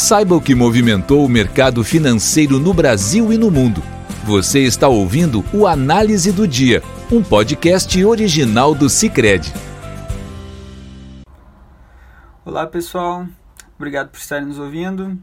Saiba o que movimentou o mercado financeiro no Brasil e no mundo. Você está ouvindo o Análise do Dia, um podcast original do Cicred. Olá pessoal, obrigado por estarem nos ouvindo.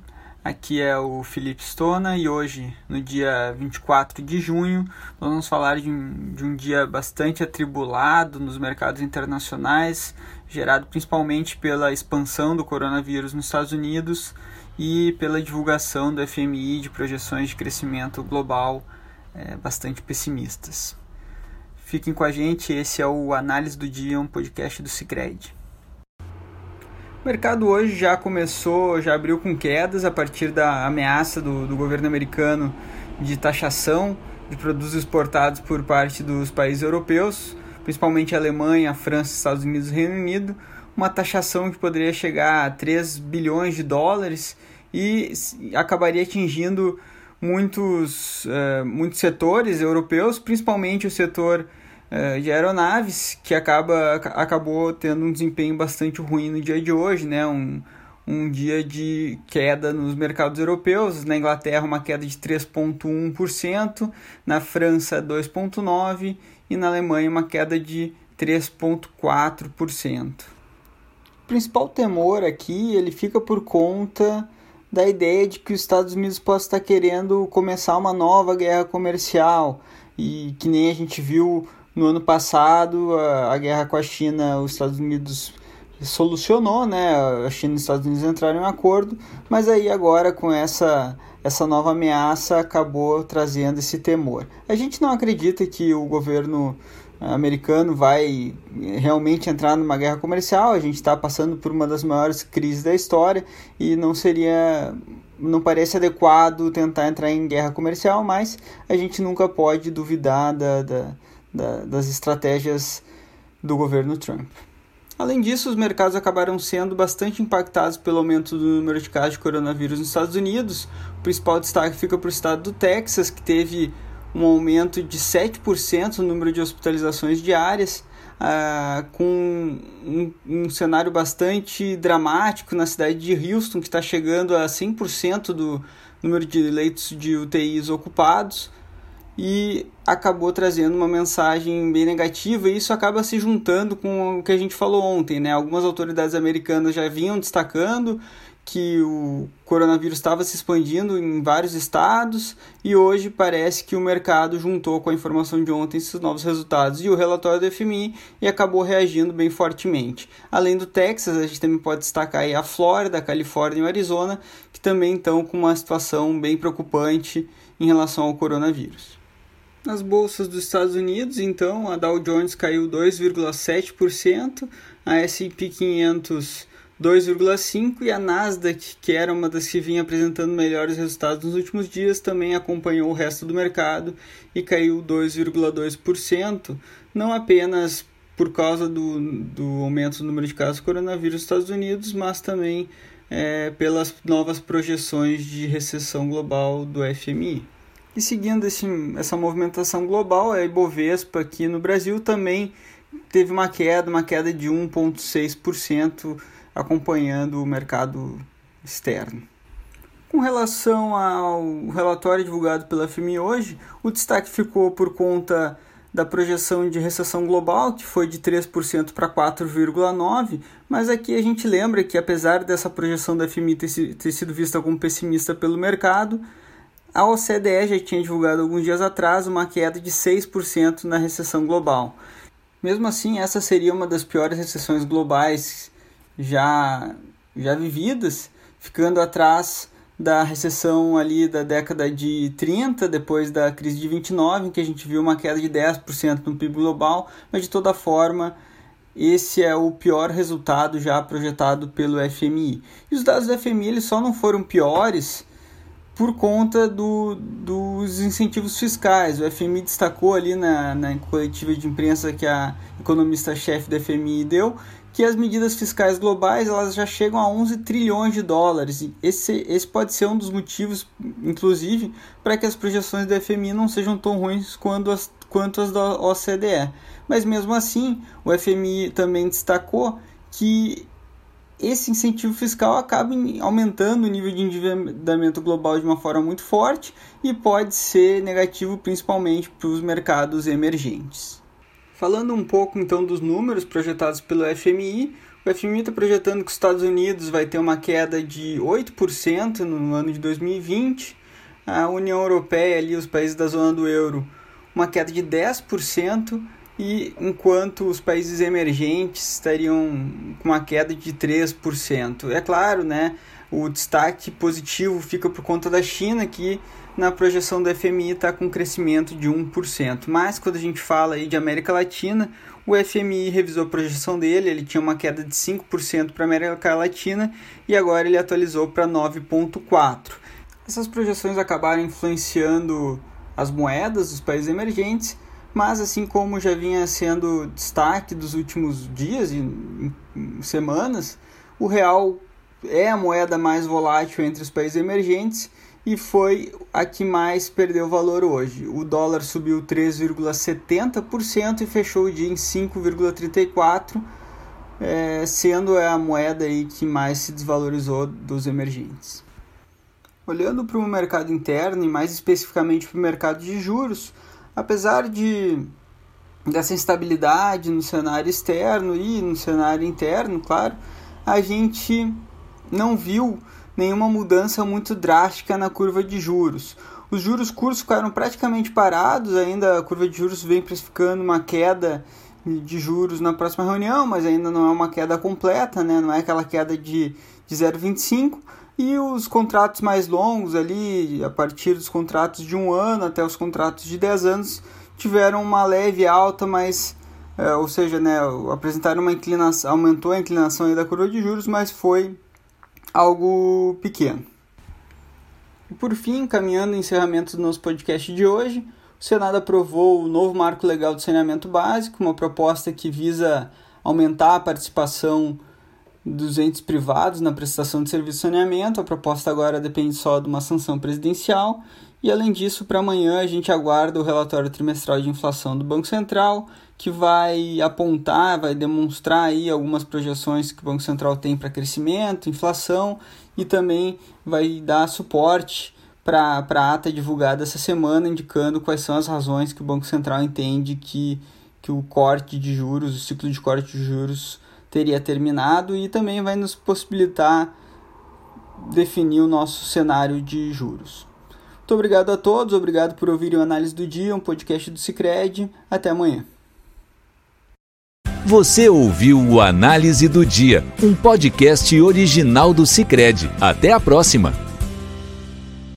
Aqui é o Felipe Stona e hoje, no dia 24 de junho, nós vamos falar de um, de um dia bastante atribulado nos mercados internacionais, gerado principalmente pela expansão do coronavírus nos Estados Unidos e pela divulgação do FMI de projeções de crescimento global é, bastante pessimistas. Fiquem com a gente, esse é o Análise do Dia, um podcast do Cicred. O mercado hoje já começou, já abriu com quedas a partir da ameaça do, do governo americano de taxação de produtos exportados por parte dos países europeus, principalmente a Alemanha, a França, Estados Unidos e Reino Unido, uma taxação que poderia chegar a 3 bilhões de dólares e acabaria atingindo muitos, uh, muitos setores europeus, principalmente o setor de aeronaves, que acaba, acabou tendo um desempenho bastante ruim no dia de hoje, né? um, um dia de queda nos mercados europeus. Na Inglaterra, uma queda de 3,1%, na França, 2,9%, e na Alemanha, uma queda de 3,4%. O principal temor aqui ele fica por conta da ideia de que os Estados Unidos possa estar querendo começar uma nova guerra comercial e que nem a gente viu no ano passado a, a guerra com a China, os Estados Unidos solucionou, né? A China e os Estados Unidos entraram em um acordo, mas aí agora com essa essa nova ameaça acabou trazendo esse temor. A gente não acredita que o governo americano vai realmente entrar numa guerra comercial. A gente está passando por uma das maiores crises da história e não seria, não parece adequado tentar entrar em guerra comercial, mas a gente nunca pode duvidar da, da, da, das estratégias do governo Trump. Além disso, os mercados acabaram sendo bastante impactados pelo aumento do número de casos de coronavírus nos Estados Unidos. O principal destaque fica para o estado do Texas, que teve um aumento de 7% no número de hospitalizações diárias, uh, com um, um, cenário bastante dramático na cidade de Houston, que está chegando a 100% do número de leitos de UTIs ocupados, e acabou trazendo uma mensagem bem negativa, e isso acaba se juntando com o que a gente falou ontem. Né? Algumas autoridades americanas já vinham destacando que o coronavírus estava se expandindo em vários estados e hoje parece que o mercado juntou com a informação de ontem esses novos resultados e o relatório do FMI e acabou reagindo bem fortemente. Além do Texas, a gente também pode destacar a Flórida, a Califórnia e o Arizona, que também estão com uma situação bem preocupante em relação ao coronavírus. Nas bolsas dos Estados Unidos, então, a Dow Jones caiu 2,7%, a S&P 500 2,5 e a Nasdaq, que era uma das que vinha apresentando melhores resultados nos últimos dias, também acompanhou o resto do mercado e caiu 2,2%, não apenas por causa do, do aumento do número de casos de coronavírus nos Estados Unidos, mas também é, pelas novas projeções de recessão global do FMI. E seguindo esse, essa movimentação global, a Ibovespa aqui no Brasil também teve uma queda, uma queda de 1,6%, acompanhando o mercado externo. Com relação ao relatório divulgado pela FMI hoje, o destaque ficou por conta da projeção de recessão global, que foi de 3% para 4,9%, mas aqui a gente lembra que apesar dessa projeção da FMI ter sido vista como pessimista pelo mercado, a OCDE já tinha divulgado alguns dias atrás uma queda de 6% na recessão global. Mesmo assim, essa seria uma das piores recessões globais já, já vividas, ficando atrás da recessão ali da década de 30, depois da crise de 29, em que a gente viu uma queda de 10% no PIB global, mas de toda forma esse é o pior resultado já projetado pelo FMI. E os dados do FMI eles só não foram piores por conta do, dos incentivos fiscais. O FMI destacou ali na, na coletiva de imprensa que a economista-chefe do FMI deu que as medidas fiscais globais elas já chegam a 11 trilhões de dólares. Esse, esse pode ser um dos motivos, inclusive, para que as projeções do FMI não sejam tão ruins quanto as, quanto as da OCDE. Mas mesmo assim, o FMI também destacou que esse incentivo fiscal acaba aumentando o nível de endividamento global de uma forma muito forte e pode ser negativo principalmente para os mercados emergentes. Falando um pouco então dos números projetados pelo FMI, o FMI está projetando que os Estados Unidos vai ter uma queda de 8% no ano de 2020, a União Europeia ali os países da zona do euro uma queda de 10% e enquanto os países emergentes estariam com uma queda de 3%. É claro, né, o destaque positivo fica por conta da China, que na projeção do FMI está com um crescimento de 1%. Mas quando a gente fala aí de América Latina, o FMI revisou a projeção dele, ele tinha uma queda de 5% para a América Latina e agora ele atualizou para 9,4%. Essas projeções acabaram influenciando as moedas dos países emergentes mas assim como já vinha sendo destaque dos últimos dias e semanas, o real é a moeda mais volátil entre os países emergentes e foi a que mais perdeu valor hoje. O dólar subiu 3,70% e fechou o dia em 5,34%, é, sendo a moeda aí que mais se desvalorizou dos emergentes. Olhando para o mercado interno e mais especificamente para o mercado de juros, apesar de dessa instabilidade no cenário externo e no cenário interno, claro, a gente não viu nenhuma mudança muito drástica na curva de juros. Os juros curtos ficaram praticamente parados, ainda a curva de juros vem precificando uma queda de juros na próxima reunião, mas ainda não é uma queda completa, né? não é aquela queda de, de 0,25. E os contratos mais longos ali, a partir dos contratos de um ano até os contratos de 10 anos, tiveram uma leve alta, mas, é, ou seja, né, apresentaram uma inclinação, aumentou a inclinação da curva de juros, mas foi algo pequeno. E por fim, caminhando o encerramento do nosso podcast de hoje, o Senado aprovou o novo marco legal do saneamento básico, uma proposta que visa aumentar a participação dos entes privados na prestação de serviço de saneamento. A proposta agora depende só de uma sanção presidencial. E além disso, para amanhã a gente aguarda o relatório trimestral de inflação do Banco Central, que vai apontar, vai demonstrar aí algumas projeções que o Banco Central tem para crescimento, inflação e também vai dar suporte para a ata divulgada essa semana, indicando quais são as razões que o Banco Central entende que, que o corte de juros, o ciclo de corte de juros teria terminado e também vai nos possibilitar definir o nosso cenário de juros. Muito obrigado a todos, obrigado por ouvirem o Análise do Dia, um podcast do Cicred. Até amanhã. Você ouviu o Análise do Dia, um podcast original do Cicred. Até a próxima!